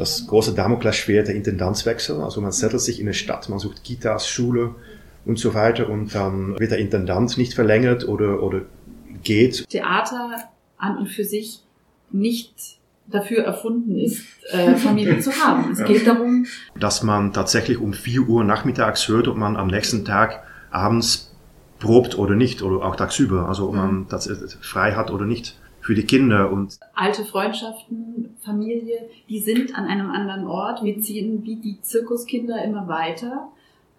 Das große Damoklesschwert der Intendanzwechsel, also man settelt sich in eine Stadt, man sucht Kitas, Schule und so weiter und dann wird der Intendant nicht verlängert oder, oder geht. Theater an und für sich nicht dafür erfunden ist, äh, Familie zu haben. Es geht darum, dass man tatsächlich um 4 Uhr nachmittags hört, ob man am nächsten Tag abends probt oder nicht, oder auch tagsüber, also ob man das frei hat oder nicht für die Kinder und alte Freundschaften, Familie, die sind an einem anderen Ort. Wir ziehen wie die Zirkuskinder immer weiter.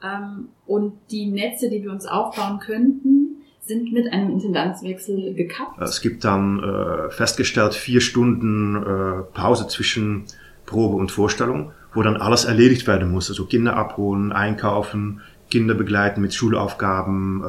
Ähm, und die Netze, die wir uns aufbauen könnten, sind mit einem Intendanzwechsel gekappt. es gibt dann äh, festgestellt vier Stunden äh, Pause zwischen Probe und Vorstellung, wo dann alles erledigt werden muss, also Kinder abholen, einkaufen, Kinder begleiten mit Schulaufgaben,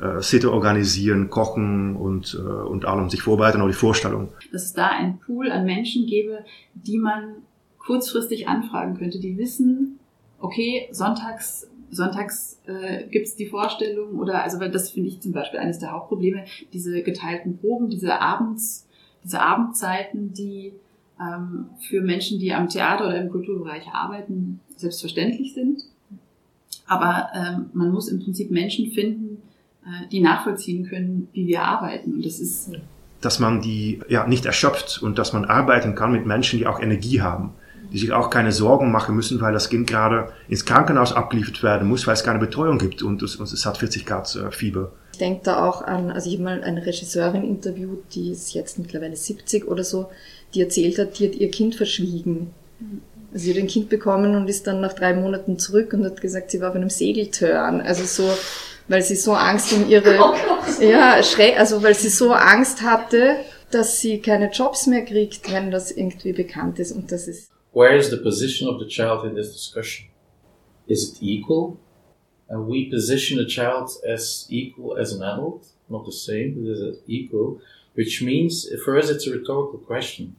äh, Sitte organisieren, kochen und, äh, und allem sich vorbereiten auf die Vorstellung. Dass es da einen Pool an Menschen gäbe, die man kurzfristig anfragen könnte, die wissen, okay, sonntags sonntags äh, gibt die Vorstellung oder also weil das finde ich zum Beispiel eines der Hauptprobleme, diese geteilten Proben, diese Abends, diese Abendzeiten, die ähm, für Menschen, die am Theater oder im Kulturbereich arbeiten, selbstverständlich sind. Aber ähm, man muss im Prinzip Menschen finden, die nachvollziehen können, wie wir arbeiten. Und das ist dass man die ja nicht erschöpft und dass man arbeiten kann mit Menschen, die auch Energie haben, die sich auch keine Sorgen machen müssen, weil das Kind gerade ins Krankenhaus abgeliefert werden muss, weil es keine Betreuung gibt und es, und es hat 40 Grad äh, Fieber. Ich denke da auch an, also ich habe mal eine Regisseurin interviewt, die ist jetzt mittlerweile 70 oder so, die erzählt hat, die hat ihr Kind verschwiegen. Also sie hat ein Kind bekommen und ist dann nach drei Monaten zurück und hat gesagt, sie war auf einem Segeltörn. Also so, weil sie so Angst um ihre, ja, schräg, also weil sie so Angst hatte, dass sie keine Jobs mehr kriegt, wenn das irgendwie bekannt ist und das ist. Where is the position of the child in this discussion? Is it equal? And we position a child as equal as an adult, not the same, but as equal, which means for us it's a rhetorical question.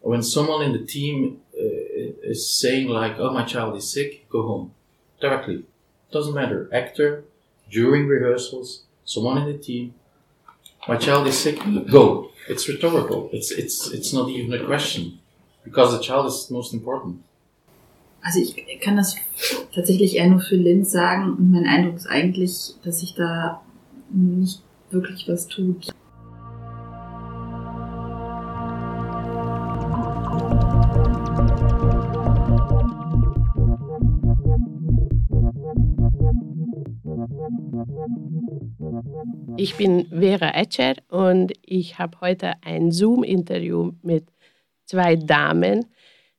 When someone in the team uh, is saying like, "Oh, my child is sick," go home directly. Doesn't matter, actor, during rehearsals, someone in the team. My child is sick. Go. It's rhetorical. It's it's it's not even a question because the child is most important. Also ich kann das tatsächlich eher nur für Linz sagen und mein Eindruck ist eigentlich, dass sich da nicht wirklich was tut. Ich bin Vera Etcher und ich habe heute ein Zoom-Interview mit zwei Damen,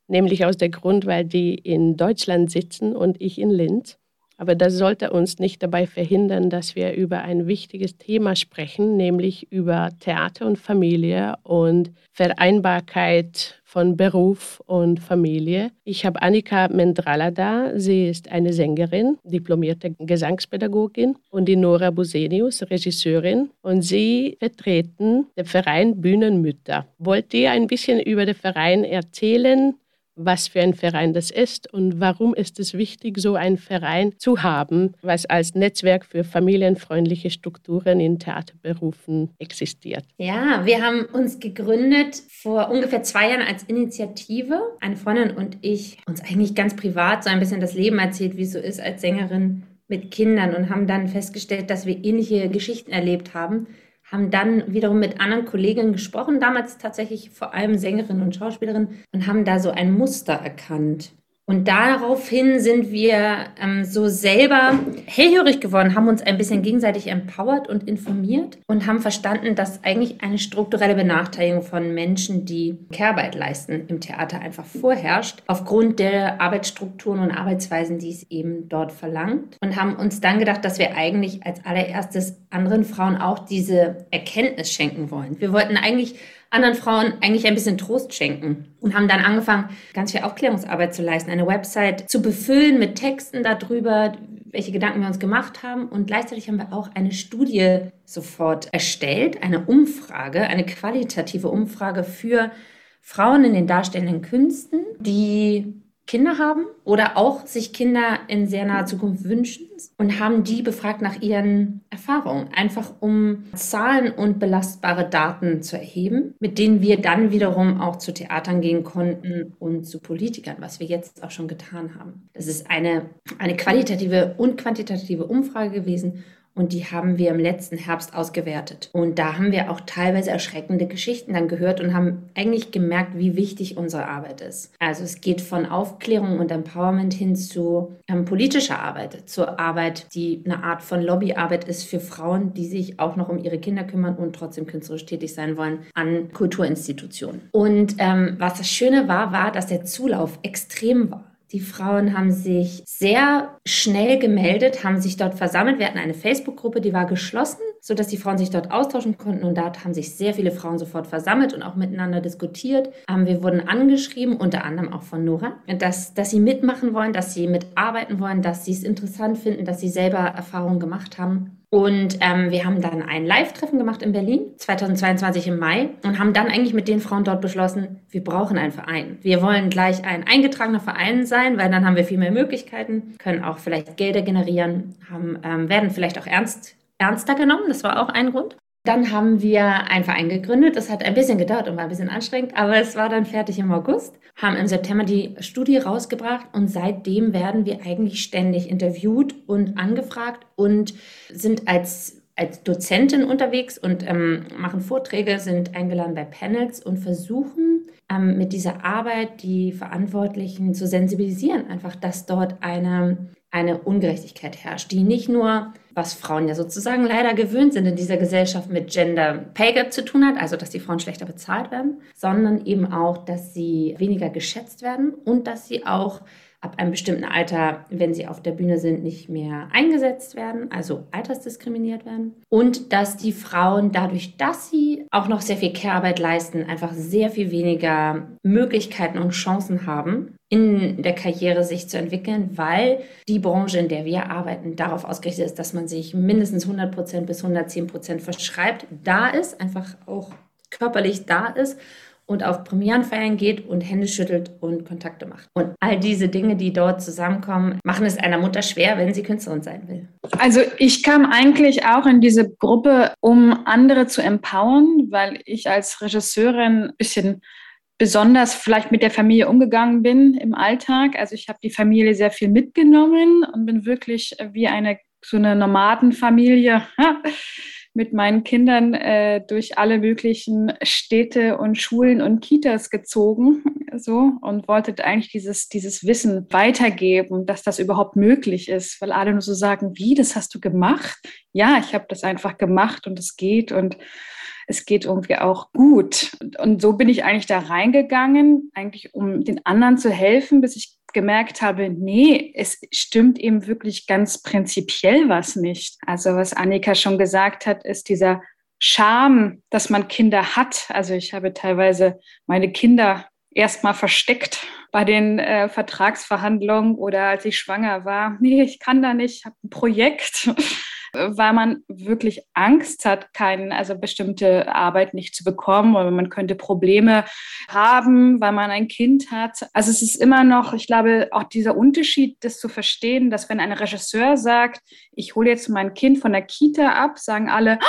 nämlich aus dem Grund, weil die in Deutschland sitzen und ich in Linz. Aber das sollte uns nicht dabei verhindern, dass wir über ein wichtiges Thema sprechen, nämlich über Theater und Familie und Vereinbarkeit von Beruf und Familie. Ich habe Annika Mendrala da. Sie ist eine Sängerin, diplomierte Gesangspädagogin und die Nora Busenius, Regisseurin. Und sie vertreten den Verein Bühnenmütter. Wollt ihr ein bisschen über den Verein erzählen? Was für ein Verein das ist und warum ist es wichtig, so einen Verein zu haben, was als Netzwerk für familienfreundliche Strukturen in Theaterberufen existiert. Ja, wir haben uns gegründet vor ungefähr zwei Jahren als Initiative. Eine Freundin und ich uns eigentlich ganz privat so ein bisschen das Leben erzählt, wie es so ist als Sängerin mit Kindern und haben dann festgestellt, dass wir ähnliche Geschichten erlebt haben haben dann wiederum mit anderen Kolleginnen gesprochen, damals tatsächlich vor allem Sängerinnen und Schauspielerinnen, und haben da so ein Muster erkannt. Und daraufhin sind wir ähm, so selber hellhörig geworden, haben uns ein bisschen gegenseitig empowert und informiert und haben verstanden, dass eigentlich eine strukturelle Benachteiligung von Menschen, die Kehrarbeit leisten, im Theater einfach vorherrscht, aufgrund der Arbeitsstrukturen und Arbeitsweisen, die es eben dort verlangt. Und haben uns dann gedacht, dass wir eigentlich als allererstes anderen Frauen auch diese Erkenntnis schenken wollen. Wir wollten eigentlich anderen Frauen eigentlich ein bisschen Trost schenken und haben dann angefangen, ganz viel Aufklärungsarbeit zu leisten, eine Website zu befüllen mit Texten darüber, welche Gedanken wir uns gemacht haben. Und gleichzeitig haben wir auch eine Studie sofort erstellt, eine Umfrage, eine qualitative Umfrage für Frauen in den darstellenden Künsten, die Kinder haben oder auch sich Kinder in sehr naher Zukunft wünschen und haben die befragt nach ihren Erfahrungen, einfach um Zahlen und belastbare Daten zu erheben, mit denen wir dann wiederum auch zu Theatern gehen konnten und zu Politikern, was wir jetzt auch schon getan haben. Das ist eine, eine qualitative und quantitative Umfrage gewesen und die haben wir im letzten Herbst ausgewertet. Und da haben wir auch teilweise erschreckende Geschichten dann gehört und haben eigentlich gemerkt, wie wichtig unsere Arbeit ist. Also es geht von Aufklärung und Empowerment hin zu ähm, politischer Arbeit, zur Arbeit, die eine Art von Lobbyarbeit ist für Frauen, die sich auch noch um ihre Kinder kümmern und trotzdem künstlerisch tätig sein wollen an Kulturinstitutionen. Und ähm, was das Schöne war, war, dass der Zulauf extrem war. Die Frauen haben sich sehr schnell gemeldet, haben sich dort versammelt. Wir hatten eine Facebook-Gruppe, die war geschlossen, sodass die Frauen sich dort austauschen konnten. Und dort haben sich sehr viele Frauen sofort versammelt und auch miteinander diskutiert. Ähm, wir wurden angeschrieben, unter anderem auch von Nora, dass, dass sie mitmachen wollen, dass sie mitarbeiten wollen, dass sie es interessant finden, dass sie selber Erfahrungen gemacht haben. Und ähm, wir haben dann ein Live-Treffen gemacht in Berlin, 2022 im Mai, und haben dann eigentlich mit den Frauen dort beschlossen, wir brauchen einen Verein. Wir wollen gleich ein eingetragener Verein sein, weil dann haben wir viel mehr Möglichkeiten, können auch vielleicht Gelder generieren, haben, ähm, werden vielleicht auch ernst, ernster genommen. Das war auch ein Grund. Dann haben wir einen Verein gegründet. Das hat ein bisschen gedauert und war ein bisschen anstrengend, aber es war dann fertig im August. Haben im September die Studie rausgebracht und seitdem werden wir eigentlich ständig interviewt und angefragt und sind als als Dozentin unterwegs und ähm, machen Vorträge, sind eingeladen bei Panels und versuchen ähm, mit dieser Arbeit die Verantwortlichen zu sensibilisieren, einfach, dass dort eine, eine Ungerechtigkeit herrscht, die nicht nur was Frauen ja sozusagen leider gewöhnt sind in dieser Gesellschaft mit Gender Pay Gap zu tun hat, also dass die Frauen schlechter bezahlt werden, sondern eben auch, dass sie weniger geschätzt werden und dass sie auch ab einem bestimmten Alter, wenn sie auf der Bühne sind, nicht mehr eingesetzt werden, also altersdiskriminiert werden. Und dass die Frauen dadurch, dass sie auch noch sehr viel Care-Arbeit leisten, einfach sehr viel weniger Möglichkeiten und Chancen haben, in der Karriere sich zu entwickeln, weil die Branche, in der wir arbeiten, darauf ausgerichtet ist, dass man sich mindestens 100 Prozent bis 110 Prozent verschreibt, da ist, einfach auch körperlich da ist und auf Premierenfeiern geht und Hände schüttelt und Kontakte macht. Und all diese Dinge, die dort zusammenkommen, machen es einer Mutter schwer, wenn sie Künstlerin sein will. Also ich kam eigentlich auch in diese Gruppe, um andere zu empowern, weil ich als Regisseurin ein bisschen besonders vielleicht mit der Familie umgegangen bin im Alltag. Also ich habe die Familie sehr viel mitgenommen und bin wirklich wie eine so eine Nomadenfamilie mit meinen Kindern äh, durch alle möglichen Städte und Schulen und Kitas gezogen so und wollte eigentlich dieses, dieses Wissen weitergeben, dass das überhaupt möglich ist, weil alle nur so sagen, wie, das hast du gemacht? Ja, ich habe das einfach gemacht und es geht und es geht irgendwie auch gut. Und so bin ich eigentlich da reingegangen, eigentlich um den anderen zu helfen, bis ich gemerkt habe, nee, es stimmt eben wirklich ganz prinzipiell was nicht. Also was Annika schon gesagt hat, ist dieser Scham, dass man Kinder hat. Also ich habe teilweise meine Kinder erstmal versteckt bei den äh, Vertragsverhandlungen oder als ich schwanger war. Nee, ich kann da nicht, ich habe ein Projekt weil man wirklich Angst hat, keine, also bestimmte Arbeit nicht zu bekommen oder man könnte Probleme haben, weil man ein Kind hat. Also es ist immer noch, ich glaube, auch dieser Unterschied, das zu verstehen, dass wenn ein Regisseur sagt, ich hole jetzt mein Kind von der Kita ab, sagen alle,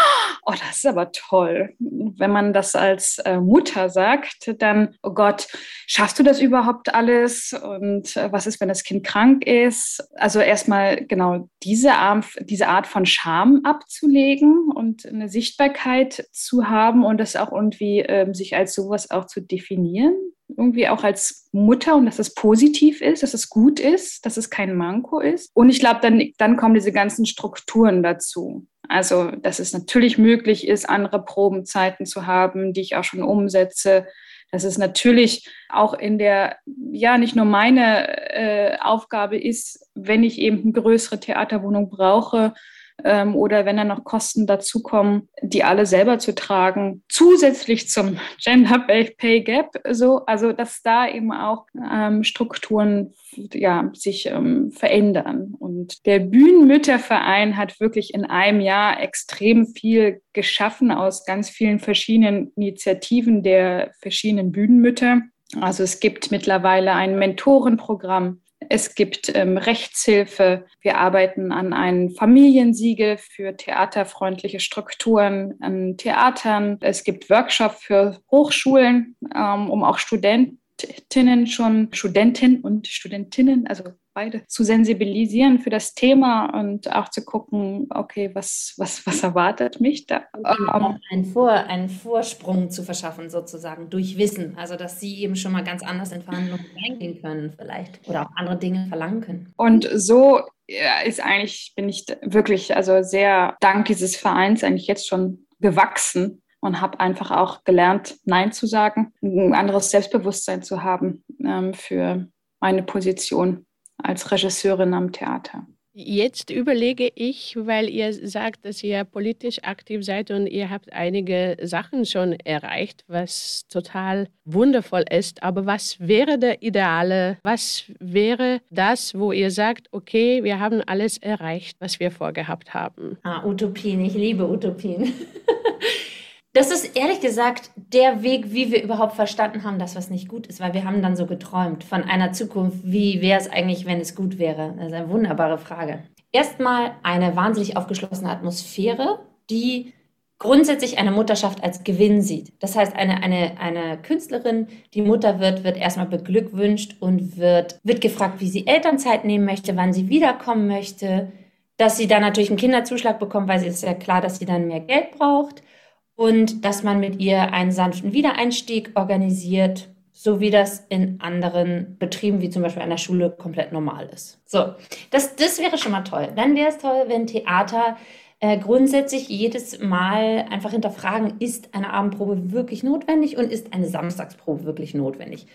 oh, das ist aber toll. Wenn man das als äh, Mutter sagt, dann, oh Gott, schaffst du das überhaupt alles? Und äh, was ist, wenn das Kind krank ist? Also erstmal genau diese Art, von Scham abzulegen und eine Sichtbarkeit zu haben und das auch irgendwie ähm, sich als sowas auch zu definieren. Irgendwie auch als Mutter und dass es positiv ist, dass es gut ist, dass es kein Manko ist. Und ich glaube, dann, dann kommen diese ganzen Strukturen dazu. Also, dass es natürlich möglich ist, andere Probenzeiten zu haben, die ich auch schon umsetze, dass es natürlich auch in der, ja, nicht nur meine äh, Aufgabe ist, wenn ich eben eine größere Theaterwohnung brauche, ähm, oder wenn dann noch Kosten dazukommen, die alle selber zu tragen, zusätzlich zum Gender Pay Gap, so, also dass da eben auch ähm, Strukturen ja, sich ähm, verändern. Und der Bühnenmütterverein hat wirklich in einem Jahr extrem viel geschaffen aus ganz vielen verschiedenen Initiativen der verschiedenen Bühnenmütter. Also es gibt mittlerweile ein Mentorenprogramm, es gibt ähm, Rechtshilfe. Wir arbeiten an einem Familiensiegel für theaterfreundliche Strukturen an Theatern. Es gibt Workshops für Hochschulen, ähm, um auch Studentinnen schon, Studentinnen und Studentinnen, also beide zu sensibilisieren für das Thema und auch zu gucken, okay, was, was, was erwartet mich da? Um, einen, Vor, einen Vorsprung zu verschaffen, sozusagen, durch Wissen. Also, dass sie eben schon mal ganz anders in Verhandlungen reingehen können, vielleicht. Oder auch andere Dinge verlangen können. Und so ist eigentlich, bin ich wirklich, also sehr dank dieses Vereins eigentlich jetzt schon gewachsen und habe einfach auch gelernt, Nein zu sagen, ein anderes Selbstbewusstsein zu haben ähm, für meine Position als Regisseurin am Theater. Jetzt überlege ich, weil ihr sagt, dass ihr politisch aktiv seid und ihr habt einige Sachen schon erreicht, was total wundervoll ist. Aber was wäre der Ideale? Was wäre das, wo ihr sagt, okay, wir haben alles erreicht, was wir vorgehabt haben? Ah, Utopien. Ich liebe Utopien. Das ist ehrlich gesagt der Weg, wie wir überhaupt verstanden haben, dass was nicht gut ist, weil wir haben dann so geträumt von einer Zukunft, wie wäre es eigentlich, wenn es gut wäre? Das ist eine wunderbare Frage. Erstmal eine wahnsinnig aufgeschlossene Atmosphäre, die grundsätzlich eine Mutterschaft als Gewinn sieht. Das heißt, eine, eine, eine Künstlerin, die Mutter wird, wird erstmal beglückwünscht und wird, wird gefragt, wie sie Elternzeit nehmen möchte, wann sie wiederkommen möchte, dass sie dann natürlich einen Kinderzuschlag bekommt, weil sie ist ja klar, dass sie dann mehr Geld braucht und dass man mit ihr einen sanften Wiedereinstieg organisiert, so wie das in anderen Betrieben, wie zum Beispiel einer Schule, komplett normal ist. So, das, das wäre schon mal toll. Dann wäre es toll, wenn Theater äh, grundsätzlich jedes Mal einfach hinterfragen, ist eine Abendprobe wirklich notwendig und ist eine Samstagsprobe wirklich notwendig?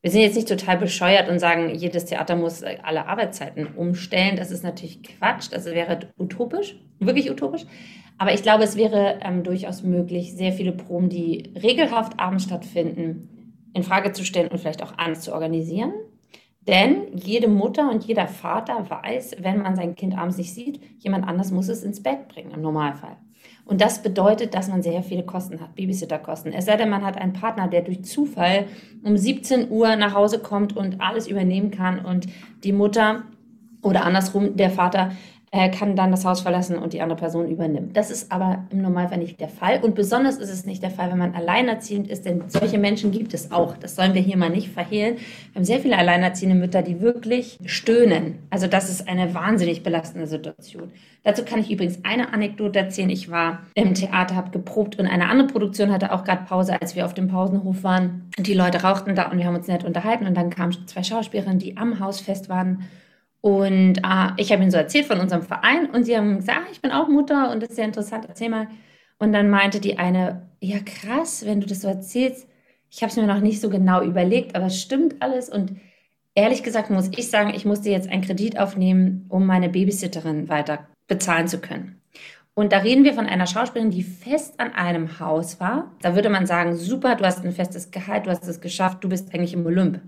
Wir sind jetzt nicht total bescheuert und sagen, jedes Theater muss äh, alle Arbeitszeiten umstellen. Das ist natürlich Quatsch. Das wäre utopisch, wirklich utopisch. Aber ich glaube, es wäre ähm, durchaus möglich, sehr viele Proben, die regelhaft abends stattfinden, in Frage zu stellen und vielleicht auch anders zu organisieren. Denn jede Mutter und jeder Vater weiß, wenn man sein Kind abends nicht sieht, jemand anders muss es ins Bett bringen, im Normalfall. Und das bedeutet, dass man sehr viele Kosten hat, Babysitterkosten. Es sei denn, man hat einen Partner, der durch Zufall um 17 Uhr nach Hause kommt und alles übernehmen kann und die Mutter oder andersrum der Vater äh, kann dann das Haus verlassen und die andere Person übernimmt. Das ist aber im Normalfall nicht der Fall. Und besonders ist es nicht der Fall, wenn man alleinerziehend ist, denn solche Menschen gibt es auch. Das sollen wir hier mal nicht verhehlen. Wir haben sehr viele alleinerziehende Mütter, die wirklich stöhnen. Also das ist eine wahnsinnig belastende Situation. Dazu kann ich übrigens eine Anekdote erzählen. Ich war im Theater, habe geprobt und eine andere Produktion hatte auch gerade Pause, als wir auf dem Pausenhof waren. Die Leute rauchten da und wir haben uns nett unterhalten. Und dann kamen zwei Schauspielerinnen, die am Hausfest waren und äh, ich habe ihnen so erzählt von unserem Verein und sie haben gesagt, ah, ich bin auch Mutter und das ist sehr interessant, erzähl mal. Und dann meinte die eine, ja krass, wenn du das so erzählst, ich habe es mir noch nicht so genau überlegt, aber es stimmt alles. Und ehrlich gesagt muss ich sagen, ich musste jetzt einen Kredit aufnehmen, um meine Babysitterin weiter bezahlen zu können. Und da reden wir von einer Schauspielerin, die fest an einem Haus war. Da würde man sagen, super, du hast ein festes Gehalt, du hast es geschafft, du bist eigentlich im Olymp.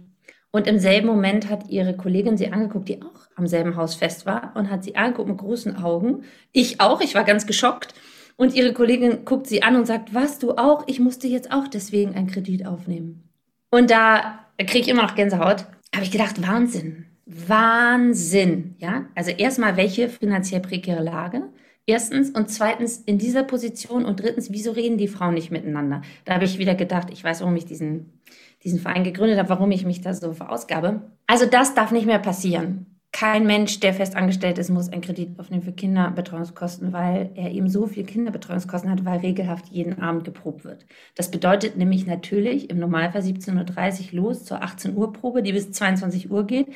Und im selben Moment hat ihre Kollegin sie angeguckt, die auch am selben Haus fest war und hat sie angeguckt mit großen Augen. Ich auch, ich war ganz geschockt. Und ihre Kollegin guckt sie an und sagt, was, du auch? Ich musste jetzt auch deswegen einen Kredit aufnehmen. Und da kriege ich immer noch Gänsehaut. Habe ich gedacht, Wahnsinn. Wahnsinn. Ja, also erstmal, welche finanziell prekäre Lage? Erstens und zweitens in dieser Position und drittens, wieso reden die Frauen nicht miteinander? Da habe ich wieder gedacht, ich weiß, warum ich diesen diesen Verein gegründet habe, warum ich mich da so verausgabe. Also das darf nicht mehr passieren. Kein Mensch, der fest angestellt ist, muss einen Kredit aufnehmen für Kinderbetreuungskosten, weil er eben so viel Kinderbetreuungskosten hat, weil regelhaft jeden Abend geprobt wird. Das bedeutet nämlich natürlich im Normalfall 17.30 Uhr los zur 18 Uhr Probe, die bis 22 Uhr geht.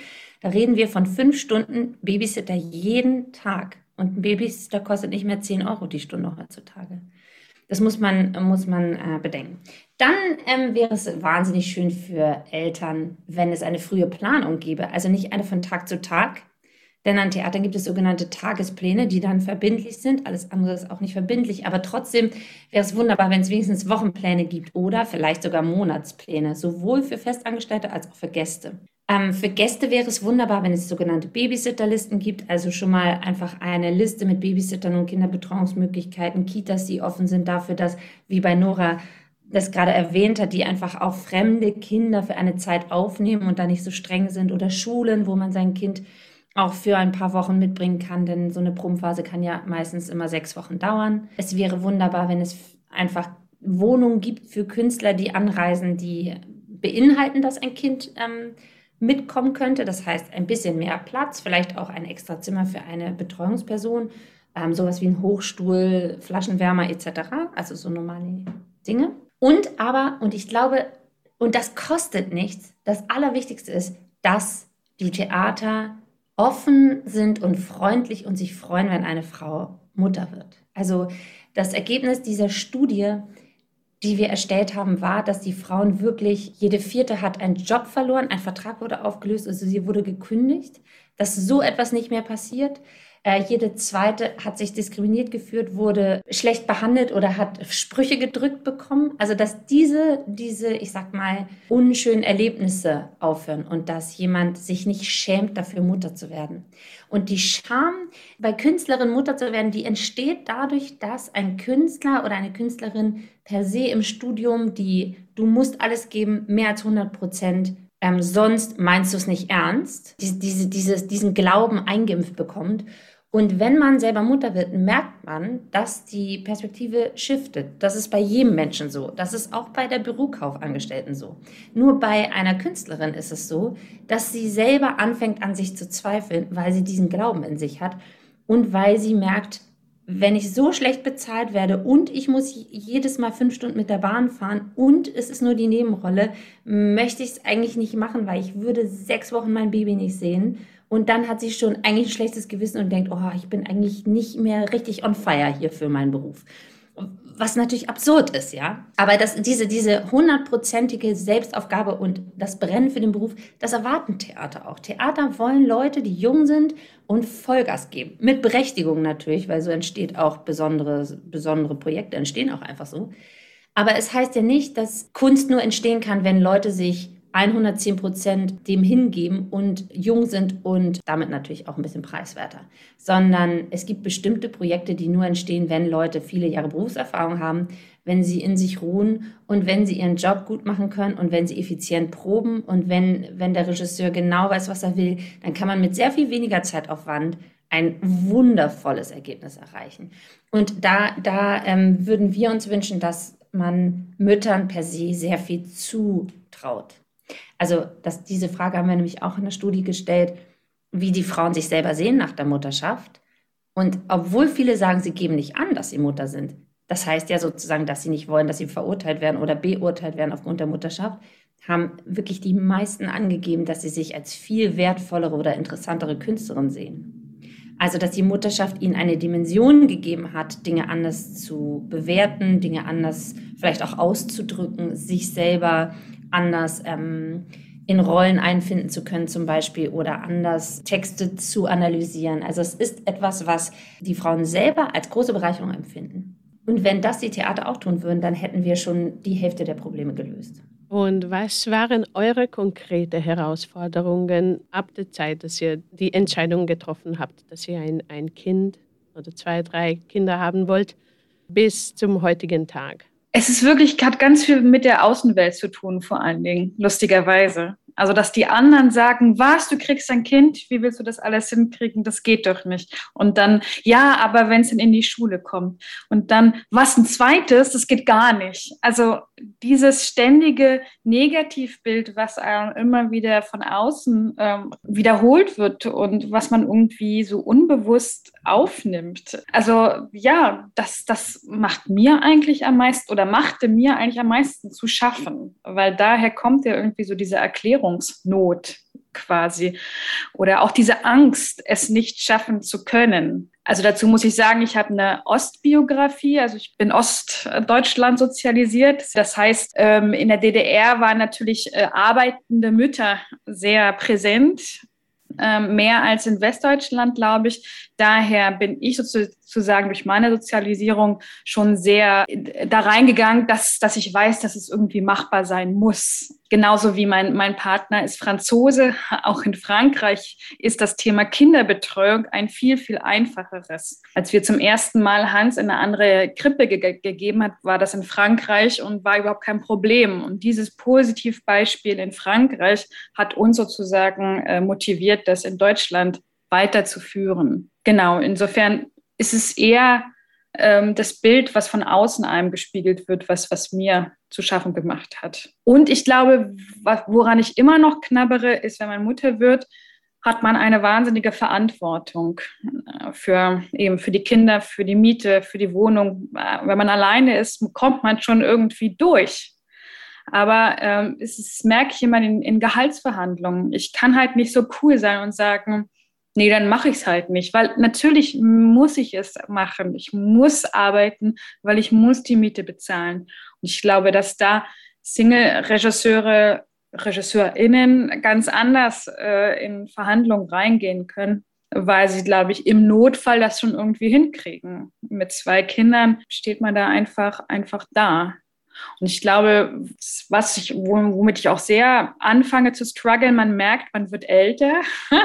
Da reden wir von fünf Stunden Babysitter jeden Tag. Und ein Babysitter kostet nicht mehr 10 Euro die Stunde heutzutage. Das muss man, muss man äh, bedenken. Dann ähm, wäre es wahnsinnig schön für Eltern, wenn es eine frühe Planung gäbe. Also nicht eine von Tag zu Tag, Denn an Theatern gibt es sogenannte Tagespläne, die dann verbindlich sind. Alles andere ist auch nicht verbindlich. Aber trotzdem wäre es wunderbar, wenn es wenigstens Wochenpläne gibt oder vielleicht sogar Monatspläne, sowohl für Festangestellte als auch für Gäste. Ähm, für Gäste wäre es wunderbar, wenn es sogenannte Babysitterlisten gibt, also schon mal einfach eine Liste mit Babysittern und Kinderbetreuungsmöglichkeiten, Kitas, die offen sind dafür, dass, wie bei Nora das gerade erwähnt hat, die einfach auch fremde Kinder für eine Zeit aufnehmen und da nicht so streng sind oder Schulen, wo man sein Kind auch für ein paar Wochen mitbringen kann, denn so eine Probenphase kann ja meistens immer sechs Wochen dauern. Es wäre wunderbar, wenn es einfach Wohnungen gibt für Künstler, die anreisen, die beinhalten, dass ein Kind ähm, mitkommen könnte. Das heißt, ein bisschen mehr Platz, vielleicht auch ein extra Zimmer für eine Betreuungsperson, ähm, sowas wie ein Hochstuhl, Flaschenwärmer etc. Also so normale Dinge. Und aber, und ich glaube, und das kostet nichts, das Allerwichtigste ist, dass die Theater offen sind und freundlich und sich freuen, wenn eine Frau Mutter wird. Also das Ergebnis dieser Studie, die wir erstellt haben, war, dass die Frauen wirklich, jede vierte hat einen Job verloren, ein Vertrag wurde aufgelöst, also sie wurde gekündigt, dass so etwas nicht mehr passiert. Äh, jede zweite hat sich diskriminiert gefühlt, wurde schlecht behandelt oder hat Sprüche gedrückt bekommen. Also dass diese, diese, ich sag mal, unschönen Erlebnisse aufhören und dass jemand sich nicht schämt, dafür Mutter zu werden. Und die Scham bei Künstlerinnen Mutter zu werden, die entsteht dadurch, dass ein Künstler oder eine Künstlerin per se im Studium, die du musst alles geben, mehr als 100 Prozent ähm, sonst meinst du es nicht ernst, diese, diese, dieses, diesen Glauben eingeimpft bekommt. Und wenn man selber Mutter wird, merkt man, dass die Perspektive shiftet. Das ist bei jedem Menschen so. Das ist auch bei der Bürokaufangestellten so. Nur bei einer Künstlerin ist es so, dass sie selber anfängt an sich zu zweifeln, weil sie diesen Glauben in sich hat und weil sie merkt, wenn ich so schlecht bezahlt werde und ich muss jedes Mal fünf Stunden mit der Bahn fahren und es ist nur die Nebenrolle, möchte ich es eigentlich nicht machen, weil ich würde sechs Wochen mein Baby nicht sehen und dann hat sie schon eigentlich ein schlechtes Gewissen und denkt, oh, ich bin eigentlich nicht mehr richtig on fire hier für meinen Beruf. Was natürlich absurd ist, ja. Aber das, diese, diese hundertprozentige Selbstaufgabe und das Brennen für den Beruf, das erwarten Theater auch. Theater wollen Leute, die jung sind und Vollgas geben. Mit Berechtigung natürlich, weil so entsteht auch besondere, besondere Projekte, entstehen auch einfach so. Aber es heißt ja nicht, dass Kunst nur entstehen kann, wenn Leute sich 110 Prozent dem hingeben und jung sind und damit natürlich auch ein bisschen preiswerter. Sondern es gibt bestimmte Projekte, die nur entstehen, wenn Leute viele Jahre Berufserfahrung haben, wenn sie in sich ruhen und wenn sie ihren Job gut machen können und wenn sie effizient proben und wenn, wenn der Regisseur genau weiß, was er will, dann kann man mit sehr viel weniger Zeitaufwand ein wundervolles Ergebnis erreichen. Und da, da ähm, würden wir uns wünschen, dass man Müttern per se sehr viel zutraut. Also das, diese Frage haben wir nämlich auch in der Studie gestellt, wie die Frauen sich selber sehen nach der Mutterschaft. Und obwohl viele sagen, sie geben nicht an, dass sie Mutter sind, das heißt ja sozusagen, dass sie nicht wollen, dass sie verurteilt werden oder beurteilt werden aufgrund der Mutterschaft, haben wirklich die meisten angegeben, dass sie sich als viel wertvollere oder interessantere Künstlerin sehen. Also, dass die Mutterschaft ihnen eine Dimension gegeben hat, Dinge anders zu bewerten, Dinge anders vielleicht auch auszudrücken, sich selber anders ähm, in Rollen einfinden zu können zum Beispiel oder anders Texte zu analysieren. Also es ist etwas, was die Frauen selber als große Bereicherung empfinden. Und wenn das die Theater auch tun würden, dann hätten wir schon die Hälfte der Probleme gelöst. Und was waren eure konkreten Herausforderungen ab der Zeit, dass ihr die Entscheidung getroffen habt, dass ihr ein, ein Kind oder zwei, drei Kinder haben wollt, bis zum heutigen Tag? Es ist wirklich, hat ganz viel mit der Außenwelt zu tun, vor allen Dingen, lustigerweise. Also, dass die anderen sagen, was, du kriegst ein Kind, wie willst du das alles hinkriegen? Das geht doch nicht. Und dann, ja, aber wenn es dann in die Schule kommt. Und dann, was ein zweites, das geht gar nicht. Also, dieses ständige Negativbild, was immer wieder von außen ähm, wiederholt wird und was man irgendwie so unbewusst aufnimmt. Also, ja, das, das macht mir eigentlich am meisten oder machte mir eigentlich am meisten zu schaffen, weil daher kommt ja irgendwie so diese Erklärung Orientierungsnot quasi oder auch diese Angst, es nicht schaffen zu können. Also dazu muss ich sagen, ich habe eine Ostbiografie, also ich bin Ostdeutschland sozialisiert. Das heißt, ähm, in der DDR waren natürlich äh, arbeitende Mütter sehr präsent äh, mehr als in Westdeutschland, glaube ich. Daher bin ich sozusagen durch meine Sozialisierung schon sehr da reingegangen, dass, dass ich weiß, dass es irgendwie machbar sein muss. Genauso wie mein, mein Partner ist Franzose. Auch in Frankreich ist das Thema Kinderbetreuung ein viel, viel einfacheres. Als wir zum ersten Mal Hans in eine andere Krippe ge gegeben hat, war das in Frankreich und war überhaupt kein Problem. Und dieses Positivbeispiel in Frankreich hat uns sozusagen äh, motiviert, das in Deutschland weiterzuführen. Genau, insofern ist es eher ähm, das Bild, was von außen einem gespiegelt wird, was, was mir zu schaffen gemacht hat. Und ich glaube, woran ich immer noch knabbere, ist, wenn man Mutter wird, hat man eine wahnsinnige Verantwortung äh, für eben für die Kinder, für die Miete, für die Wohnung. Äh, wenn man alleine ist, kommt man schon irgendwie durch. Aber ähm, es ist, merke ich immer in, in Gehaltsverhandlungen. Ich kann halt nicht so cool sein und sagen, nee, dann mache ich es halt nicht, weil natürlich muss ich es machen. Ich muss arbeiten, weil ich muss die Miete bezahlen. Und ich glaube, dass da Single-Regisseure, RegisseurInnen ganz anders äh, in Verhandlungen reingehen können, weil sie, glaube ich, im Notfall das schon irgendwie hinkriegen. Mit zwei Kindern steht man da einfach, einfach da. Und ich glaube, was ich, womit ich auch sehr anfange zu strugglen, man merkt, man wird älter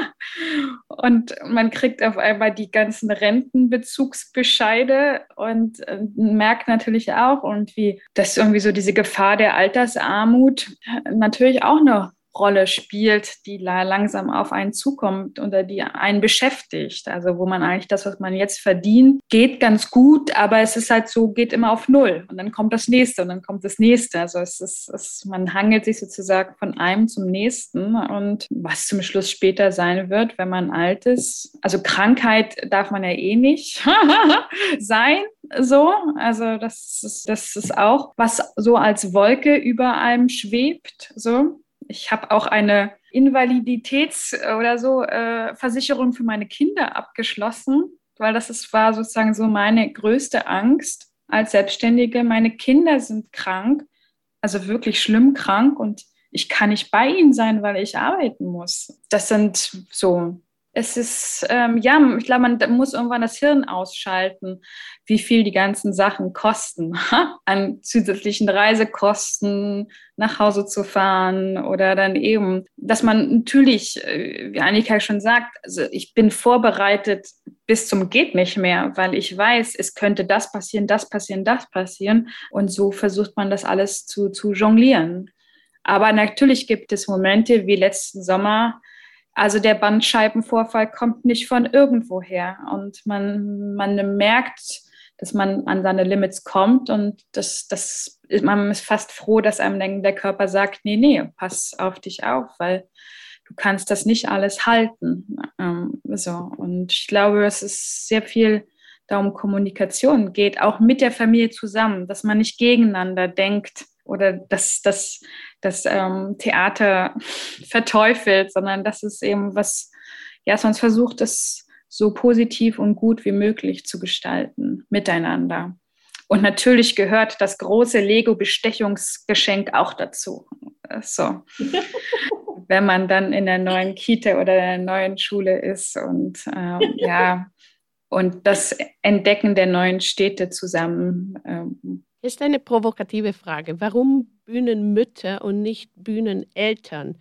und man kriegt auf einmal die ganzen Rentenbezugsbescheide und äh, merkt natürlich auch irgendwie, dass irgendwie so diese Gefahr der Altersarmut natürlich auch noch Rolle spielt, die langsam auf einen zukommt oder die einen beschäftigt. Also wo man eigentlich das, was man jetzt verdient, geht ganz gut, aber es ist halt so, geht immer auf Null. Und dann kommt das nächste und dann kommt das nächste. Also es ist, es, man hangelt sich sozusagen von einem zum nächsten und was zum Schluss später sein wird, wenn man alt ist. Also Krankheit darf man ja eh nicht sein. So, also das ist, das ist auch, was so als Wolke über einem schwebt. So, ich habe auch eine Invaliditäts- oder so äh, Versicherung für meine Kinder abgeschlossen, weil das ist, war sozusagen so meine größte Angst als Selbstständige. Meine Kinder sind krank, also wirklich schlimm krank und ich kann nicht bei ihnen sein, weil ich arbeiten muss. Das sind so es ist, ähm, ja, ich glaube, man muss irgendwann das Hirn ausschalten, wie viel die ganzen Sachen kosten, an zusätzlichen Reisekosten, nach Hause zu fahren oder dann eben, dass man natürlich, äh, wie Annika schon sagt, also ich bin vorbereitet bis zum geht nicht mehr, weil ich weiß, es könnte das passieren, das passieren, das passieren und so versucht man das alles zu, zu jonglieren. Aber natürlich gibt es Momente wie letzten Sommer, also der Bandscheibenvorfall kommt nicht von irgendwoher und man, man merkt, dass man an seine Limits kommt und das, das, man ist fast froh, dass einem der Körper sagt, nee, nee, pass auf dich auf, weil du kannst das nicht alles halten. Ähm, so. Und ich glaube, es ist sehr viel darum Kommunikation geht, auch mit der Familie zusammen, dass man nicht gegeneinander denkt oder dass das das ähm, Theater verteufelt, sondern dass es eben was, ja, sonst versucht es so positiv und gut wie möglich zu gestalten miteinander. Und natürlich gehört das große Lego-Bestechungsgeschenk auch dazu. So. Wenn man dann in der neuen Kita oder der neuen Schule ist und ähm, ja, und das Entdecken der neuen Städte zusammen ähm, ist eine provokative Frage. Warum Bühnenmütter und nicht Bühneneltern?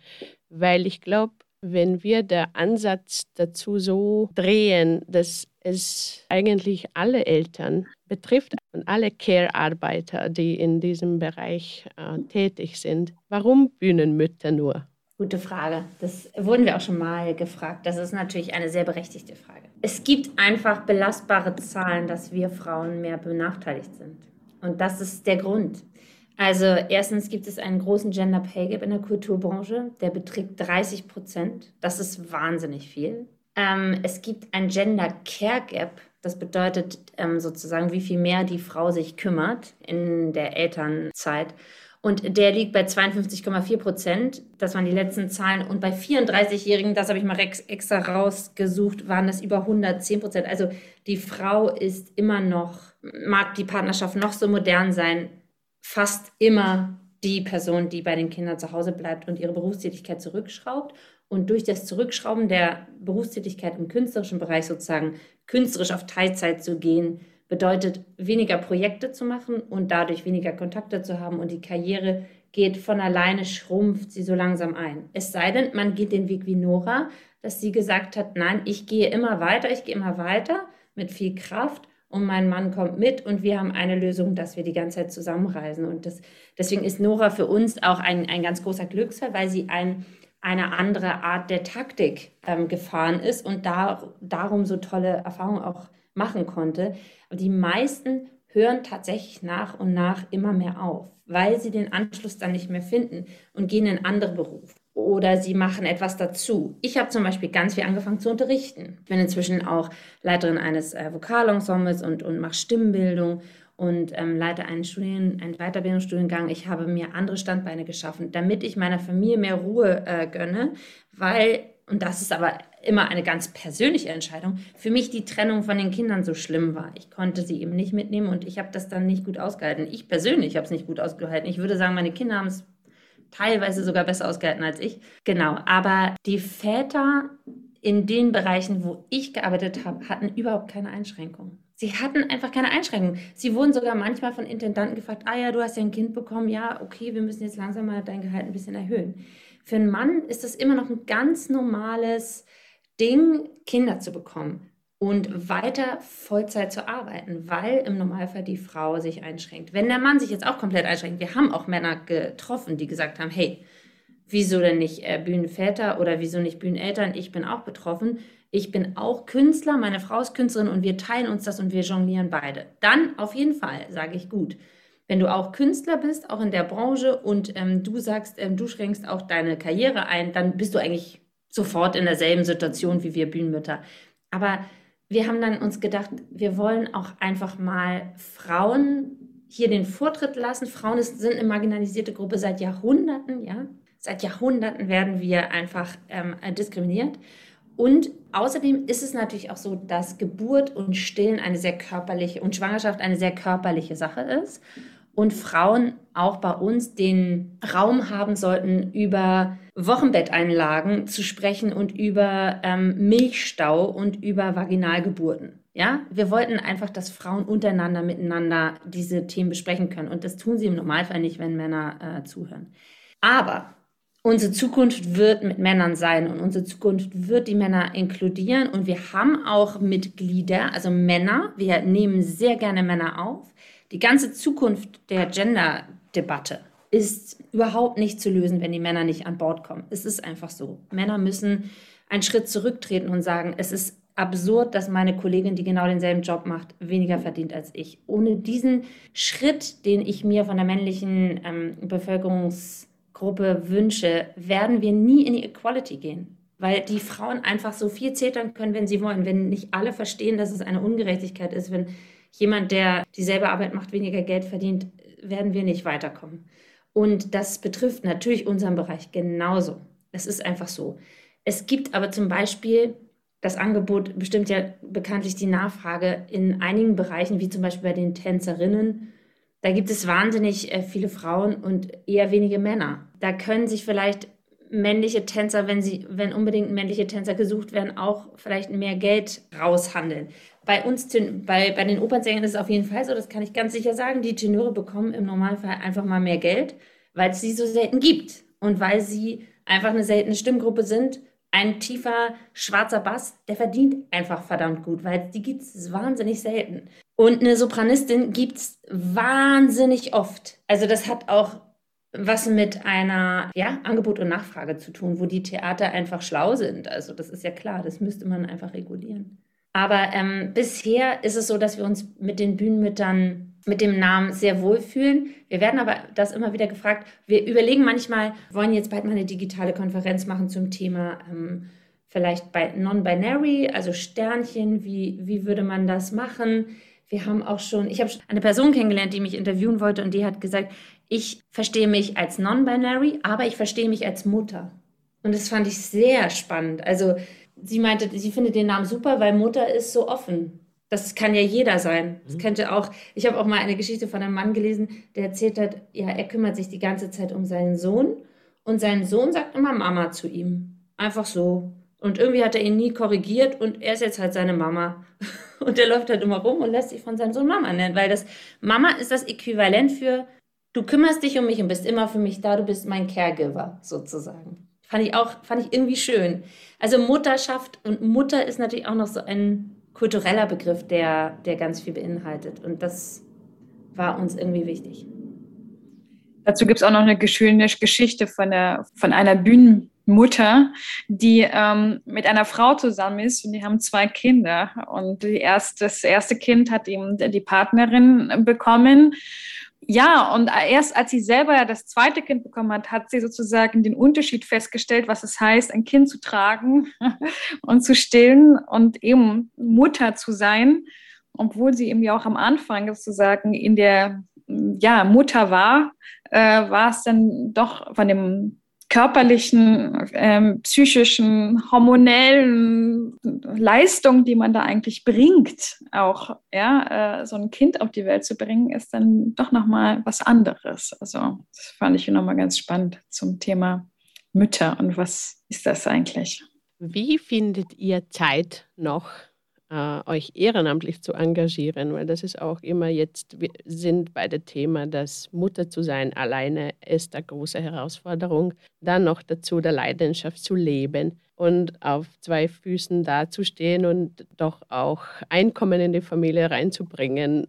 Weil ich glaube, wenn wir den Ansatz dazu so drehen, dass es eigentlich alle Eltern betrifft und alle Care-Arbeiter, die in diesem Bereich äh, tätig sind, warum Bühnenmütter nur? Gute Frage. Das wurden wir auch schon mal gefragt. Das ist natürlich eine sehr berechtigte Frage. Es gibt einfach belastbare Zahlen, dass wir Frauen mehr benachteiligt sind. Und das ist der Grund. Also erstens gibt es einen großen Gender Pay Gap in der Kulturbranche, der beträgt 30 Prozent. Das ist wahnsinnig viel. Ähm, es gibt ein Gender Care Gap, das bedeutet ähm, sozusagen, wie viel mehr die Frau sich kümmert in der Elternzeit. Und der liegt bei 52,4 Prozent. Das waren die letzten Zahlen. Und bei 34-Jährigen, das habe ich mal extra rausgesucht, waren das über 110 Prozent. Also die Frau ist immer noch, mag die Partnerschaft noch so modern sein, fast immer die Person, die bei den Kindern zu Hause bleibt und ihre Berufstätigkeit zurückschraubt. Und durch das Zurückschrauben der Berufstätigkeit im künstlerischen Bereich sozusagen künstlerisch auf Teilzeit zu gehen, bedeutet weniger Projekte zu machen und dadurch weniger Kontakte zu haben und die Karriere geht von alleine, schrumpft sie so langsam ein. Es sei denn, man geht den Weg wie Nora, dass sie gesagt hat, nein, ich gehe immer weiter, ich gehe immer weiter mit viel Kraft und mein Mann kommt mit und wir haben eine Lösung, dass wir die ganze Zeit zusammenreisen. Und das, deswegen ist Nora für uns auch ein, ein ganz großer Glücksfall, weil sie ein, eine andere Art der Taktik ähm, gefahren ist und da, darum so tolle Erfahrungen auch machen konnte. Aber die meisten hören tatsächlich nach und nach immer mehr auf, weil sie den Anschluss dann nicht mehr finden und gehen in andere Berufe oder sie machen etwas dazu. Ich habe zum Beispiel ganz viel angefangen zu unterrichten. Ich bin inzwischen auch Leiterin eines äh, Vokalensembles und, und mache Stimmbildung und ähm, leite einen, Studien, einen Weiterbildungsstudiengang. Ich habe mir andere Standbeine geschaffen, damit ich meiner Familie mehr Ruhe äh, gönne, weil, und das ist aber immer eine ganz persönliche Entscheidung, für mich die Trennung von den Kindern so schlimm war. Ich konnte sie eben nicht mitnehmen und ich habe das dann nicht gut ausgehalten. Ich persönlich habe es nicht gut ausgehalten. Ich würde sagen, meine Kinder haben es teilweise sogar besser ausgehalten als ich. Genau, aber die Väter in den Bereichen, wo ich gearbeitet habe, hatten überhaupt keine Einschränkungen. Sie hatten einfach keine Einschränkungen. Sie wurden sogar manchmal von Intendanten gefragt, ah ja, du hast ja ein Kind bekommen, ja, okay, wir müssen jetzt langsam mal dein Gehalt ein bisschen erhöhen. Für einen Mann ist das immer noch ein ganz normales Ding, Kinder zu bekommen und weiter Vollzeit zu arbeiten, weil im Normalfall die Frau sich einschränkt. Wenn der Mann sich jetzt auch komplett einschränkt, wir haben auch Männer getroffen, die gesagt haben, hey, wieso denn nicht äh, Bühnenväter oder wieso nicht Bühneneltern? Ich bin auch betroffen. Ich bin auch Künstler, meine Frau ist Künstlerin und wir teilen uns das und wir jonglieren beide. Dann auf jeden Fall sage ich gut. Wenn du auch Künstler bist, auch in der Branche und ähm, du sagst, ähm, du schränkst auch deine Karriere ein, dann bist du eigentlich sofort in derselben Situation wie wir Bühnenmütter. Aber wir haben dann uns gedacht, wir wollen auch einfach mal Frauen hier den Vortritt lassen. Frauen sind eine marginalisierte Gruppe seit Jahrhunderten, ja. Seit Jahrhunderten werden wir einfach ähm, diskriminiert. Und außerdem ist es natürlich auch so, dass Geburt und Stillen eine sehr körperliche und Schwangerschaft eine sehr körperliche Sache ist. Und Frauen auch bei uns den Raum haben sollten, über Wochenbetteinlagen zu sprechen und über ähm, Milchstau und über Vaginalgeburten. Ja, wir wollten einfach, dass Frauen untereinander miteinander diese Themen besprechen können. Und das tun sie im Normalfall nicht, wenn Männer äh, zuhören. Aber unsere Zukunft wird mit Männern sein und unsere Zukunft wird die Männer inkludieren. Und wir haben auch Mitglieder, also Männer. Wir nehmen sehr gerne Männer auf. Die ganze Zukunft der Gender-Debatte ist überhaupt nicht zu lösen, wenn die Männer nicht an Bord kommen. Es ist einfach so. Männer müssen einen Schritt zurücktreten und sagen, es ist absurd, dass meine Kollegin, die genau denselben Job macht, weniger verdient als ich. Ohne diesen Schritt, den ich mir von der männlichen ähm, Bevölkerungsgruppe wünsche, werden wir nie in die Equality gehen. Weil die Frauen einfach so viel zetern können, wenn sie wollen. Wenn nicht alle verstehen, dass es eine Ungerechtigkeit ist, wenn jemand, der dieselbe Arbeit macht, weniger Geld verdient, werden wir nicht weiterkommen. Und das betrifft natürlich unseren Bereich genauso. Es ist einfach so. Es gibt aber zum Beispiel das Angebot, bestimmt ja bekanntlich die Nachfrage in einigen Bereichen, wie zum Beispiel bei den Tänzerinnen. Da gibt es wahnsinnig äh, viele Frauen und eher wenige Männer. Da können sich vielleicht männliche Tänzer, wenn sie, wenn unbedingt männliche Tänzer gesucht werden, auch vielleicht mehr Geld raushandeln. Bei uns, bei, bei den Opernsängern ist es auf jeden Fall so, das kann ich ganz sicher sagen, die Tenöre bekommen im Normalfall einfach mal mehr Geld, weil es sie so selten gibt und weil sie einfach eine seltene Stimmgruppe sind. Ein tiefer schwarzer Bass, der verdient einfach verdammt gut, weil die gibt es wahnsinnig selten. Und eine Sopranistin gibt es wahnsinnig oft. Also das hat auch was mit einer ja, Angebot und Nachfrage zu tun, wo die Theater einfach schlau sind. Also das ist ja klar, das müsste man einfach regulieren. Aber ähm, bisher ist es so, dass wir uns mit den Bühnenmüttern mit dem Namen sehr wohlfühlen. Wir werden aber das immer wieder gefragt. Wir überlegen manchmal, wollen jetzt bald mal eine digitale Konferenz machen zum Thema ähm, vielleicht bei Non-Binary, also Sternchen, wie, wie würde man das machen? Wir haben auch schon, ich habe eine Person kennengelernt, die mich interviewen wollte und die hat gesagt, ich verstehe mich als non-binary, aber ich verstehe mich als Mutter. Und das fand ich sehr spannend. Also sie meinte, sie findet den Namen super, weil Mutter ist so offen. Das kann ja jeder sein. Das könnte auch, ich habe auch mal eine Geschichte von einem Mann gelesen, der erzählt hat, ja, er kümmert sich die ganze Zeit um seinen Sohn und sein Sohn sagt immer Mama zu ihm. Einfach so. Und irgendwie hat er ihn nie korrigiert und er ist jetzt halt seine Mama. Und er läuft halt immer rum und lässt sich von seinem Sohn Mama nennen, weil das Mama ist das Äquivalent für du kümmerst dich um mich und bist immer für mich da, du bist mein Caregiver sozusagen. Fand ich auch, fand ich irgendwie schön. Also Mutterschaft und Mutter ist natürlich auch noch so ein kultureller Begriff, der, der ganz viel beinhaltet. Und das war uns irgendwie wichtig. Dazu gibt es auch noch eine schöne Geschichte von, der, von einer Bühnenmutter, die ähm, mit einer Frau zusammen ist und die haben zwei Kinder. Und die erste, das erste Kind hat eben die Partnerin bekommen ja, und erst als sie selber das zweite Kind bekommen hat, hat sie sozusagen den Unterschied festgestellt, was es heißt, ein Kind zu tragen und zu stillen und eben Mutter zu sein, obwohl sie eben ja auch am Anfang sozusagen in der ja, Mutter war, äh, war es dann doch von dem körperlichen, ähm, psychischen, hormonellen Leistung, die man da eigentlich bringt, auch ja, äh, so ein Kind auf die Welt zu bringen, ist dann doch nochmal was anderes. Also das fand ich nochmal ganz spannend zum Thema Mütter und was ist das eigentlich? Wie findet ihr Zeit noch äh, euch ehrenamtlich zu engagieren, weil das ist auch immer jetzt, wir sind bei dem Thema, dass Mutter zu sein alleine ist eine große Herausforderung. Dann noch dazu der Leidenschaft zu leben und auf zwei Füßen dazustehen und doch auch Einkommen in die Familie reinzubringen.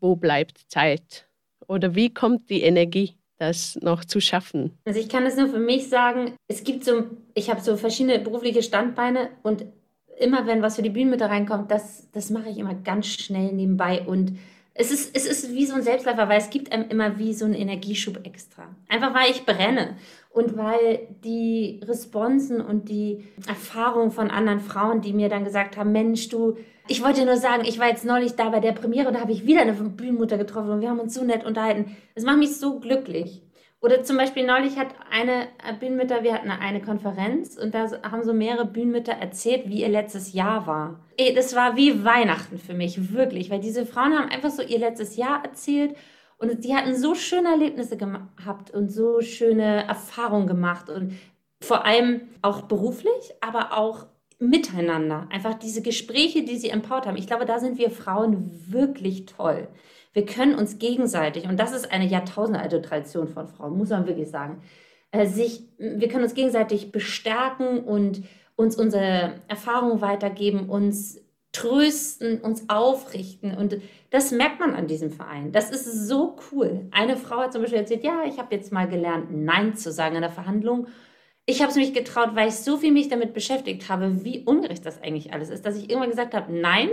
Wo bleibt Zeit? Oder wie kommt die Energie? das noch zu schaffen? Also ich kann es nur für mich sagen, es gibt so, ich habe so verschiedene berufliche Standbeine und immer wenn was für die Bühnenmitte reinkommt, das, das mache ich immer ganz schnell nebenbei und es ist, es ist wie so ein Selbstläufer, weil es gibt einem immer wie so einen Energieschub extra. Einfach weil ich brenne und weil die Responsen und die Erfahrungen von anderen Frauen, die mir dann gesagt haben, Mensch, du, ich wollte nur sagen, ich war jetzt neulich da bei der Premiere und da habe ich wieder eine Bühnenmutter getroffen und wir haben uns so nett unterhalten. Das macht mich so glücklich. Oder zum Beispiel neulich hat eine Bühnenmütter, wir hatten eine Konferenz und da haben so mehrere Bühnenmütter erzählt, wie ihr letztes Jahr war. Das war wie Weihnachten für mich, wirklich, weil diese Frauen haben einfach so ihr letztes Jahr erzählt und die hatten so schöne Erlebnisse gehabt und so schöne Erfahrungen gemacht und vor allem auch beruflich, aber auch miteinander. Einfach diese Gespräche, die sie empowert haben. Ich glaube, da sind wir Frauen wirklich toll. Wir können uns gegenseitig, und das ist eine jahrtausendalte Tradition von Frauen, muss man wirklich sagen, äh, sich, wir können uns gegenseitig bestärken und uns unsere Erfahrungen weitergeben, uns trösten, uns aufrichten. Und das merkt man an diesem Verein. Das ist so cool. Eine Frau hat zum Beispiel erzählt, ja, ich habe jetzt mal gelernt, Nein zu sagen in der Verhandlung. Ich habe es mich getraut, weil ich so viel mich damit beschäftigt habe, wie ungerecht das eigentlich alles ist, dass ich irgendwann gesagt habe, nein,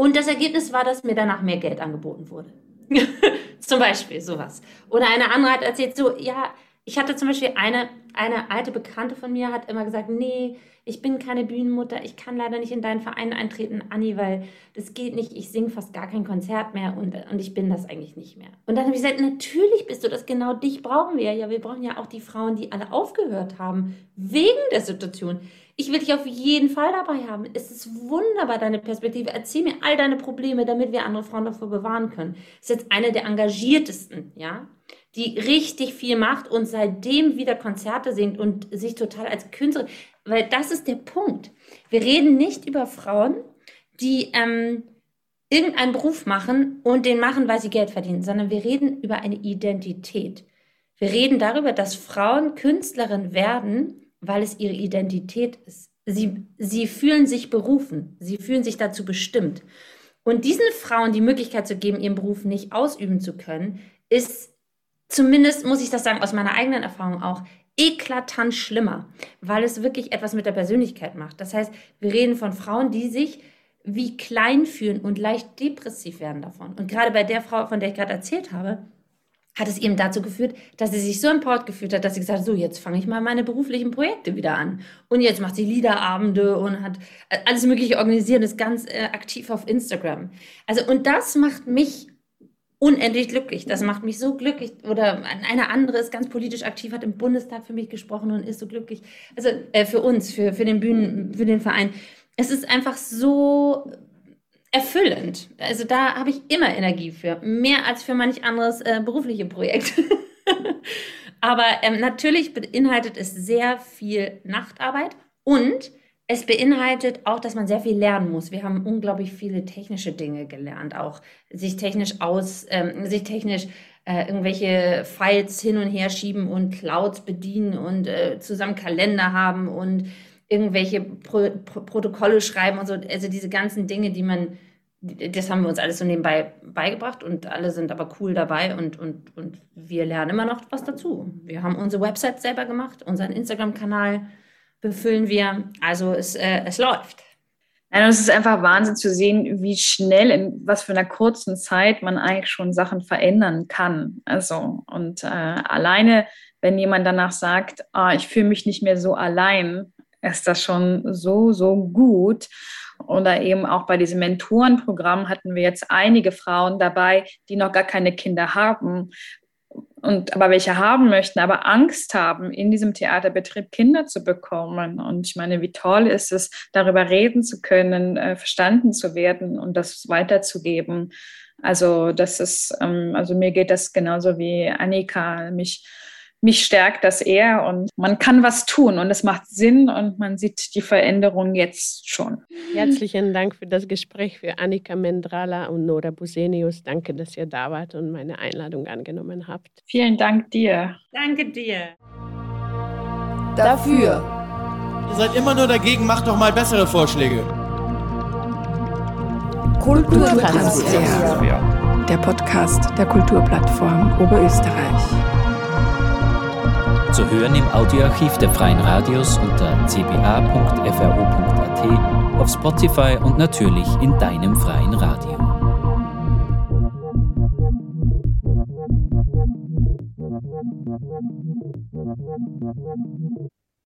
und das Ergebnis war, dass mir danach mehr Geld angeboten wurde. zum Beispiel sowas. Oder eine andere hat erzählt, so, ja, ich hatte zum Beispiel eine, eine alte Bekannte von mir, hat immer gesagt, nee, ich bin keine Bühnenmutter, ich kann leider nicht in deinen Verein eintreten, Anni, weil das geht nicht, ich singe fast gar kein Konzert mehr und, und ich bin das eigentlich nicht mehr. Und dann habe ich gesagt, natürlich bist du das, genau dich brauchen wir ja. Wir brauchen ja auch die Frauen, die alle aufgehört haben, wegen der Situation. Ich will dich auf jeden Fall dabei haben. Es ist wunderbar, deine Perspektive. Erzähl mir all deine Probleme, damit wir andere Frauen davor bewahren können. Ist jetzt eine der engagiertesten, ja, die richtig viel macht und seitdem wieder Konzerte singt und sich total als Künstlerin, weil das ist der Punkt. Wir reden nicht über Frauen, die ähm, irgendeinen Beruf machen und den machen, weil sie Geld verdienen, sondern wir reden über eine Identität. Wir reden darüber, dass Frauen Künstlerin werden, weil es ihre Identität ist. Sie, sie fühlen sich berufen, sie fühlen sich dazu bestimmt. Und diesen Frauen die Möglichkeit zu geben, ihren Beruf nicht ausüben zu können, ist zumindest, muss ich das sagen, aus meiner eigenen Erfahrung auch, eklatant schlimmer, weil es wirklich etwas mit der Persönlichkeit macht. Das heißt, wir reden von Frauen, die sich wie klein fühlen und leicht depressiv werden davon. Und gerade bei der Frau, von der ich gerade erzählt habe, hat es eben dazu geführt, dass sie sich so empowered gefühlt hat, dass sie gesagt hat, so jetzt fange ich mal meine beruflichen Projekte wieder an. Und jetzt macht sie Liederabende und hat äh, alles mögliche organisiert und ist ganz äh, aktiv auf Instagram. Also und das macht mich unendlich glücklich. Das macht mich so glücklich. Oder eine andere ist ganz politisch aktiv, hat im Bundestag für mich gesprochen und ist so glücklich. Also äh, für uns, für, für den Bühnen, für den Verein. Es ist einfach so erfüllend. Also da habe ich immer Energie für. Mehr als für manch anderes äh, berufliche Projekt. Aber ähm, natürlich beinhaltet es sehr viel Nachtarbeit und es beinhaltet auch, dass man sehr viel lernen muss. Wir haben unglaublich viele technische Dinge gelernt, auch sich technisch aus, ähm, sich technisch äh, irgendwelche Files hin und her schieben und Clouds bedienen und äh, zusammen Kalender haben und irgendwelche Pro Pro Protokolle schreiben und so. Also diese ganzen Dinge, die man, das haben wir uns alles so nebenbei beigebracht und alle sind aber cool dabei und, und, und wir lernen immer noch was dazu. Wir haben unsere Website selber gemacht, unseren Instagram-Kanal befüllen wir. Also es, äh, es läuft. Nein, es ist einfach Wahnsinn zu sehen, wie schnell, in was für einer kurzen Zeit man eigentlich schon Sachen verändern kann. Also, und äh, alleine, wenn jemand danach sagt, ah, ich fühle mich nicht mehr so allein, ist das schon so, so gut. Oder eben auch bei diesem Mentorenprogramm hatten wir jetzt einige Frauen dabei, die noch gar keine Kinder haben, und aber welche haben möchten, aber Angst haben, in diesem Theaterbetrieb Kinder zu bekommen. Und ich meine, wie toll ist es, darüber reden zu können, äh, verstanden zu werden und das weiterzugeben. Also das ist, ähm, also mir geht das genauso wie Annika, mich mich stärkt das eher und man kann was tun und es macht Sinn und man sieht die Veränderung jetzt schon. Herzlichen Dank für das Gespräch für Annika Mendrala und Nora Busenius. Danke, dass ihr da wart und meine Einladung angenommen habt. Vielen Dank dir. Danke dir. Dafür. Ihr seid immer nur dagegen, macht doch mal bessere Vorschläge. Kulturtransfer. Der Podcast der Kulturplattform Oberösterreich. Zu hören im Audioarchiv der Freien Radios unter cba.fro.at, auf Spotify und natürlich in deinem freien Radio.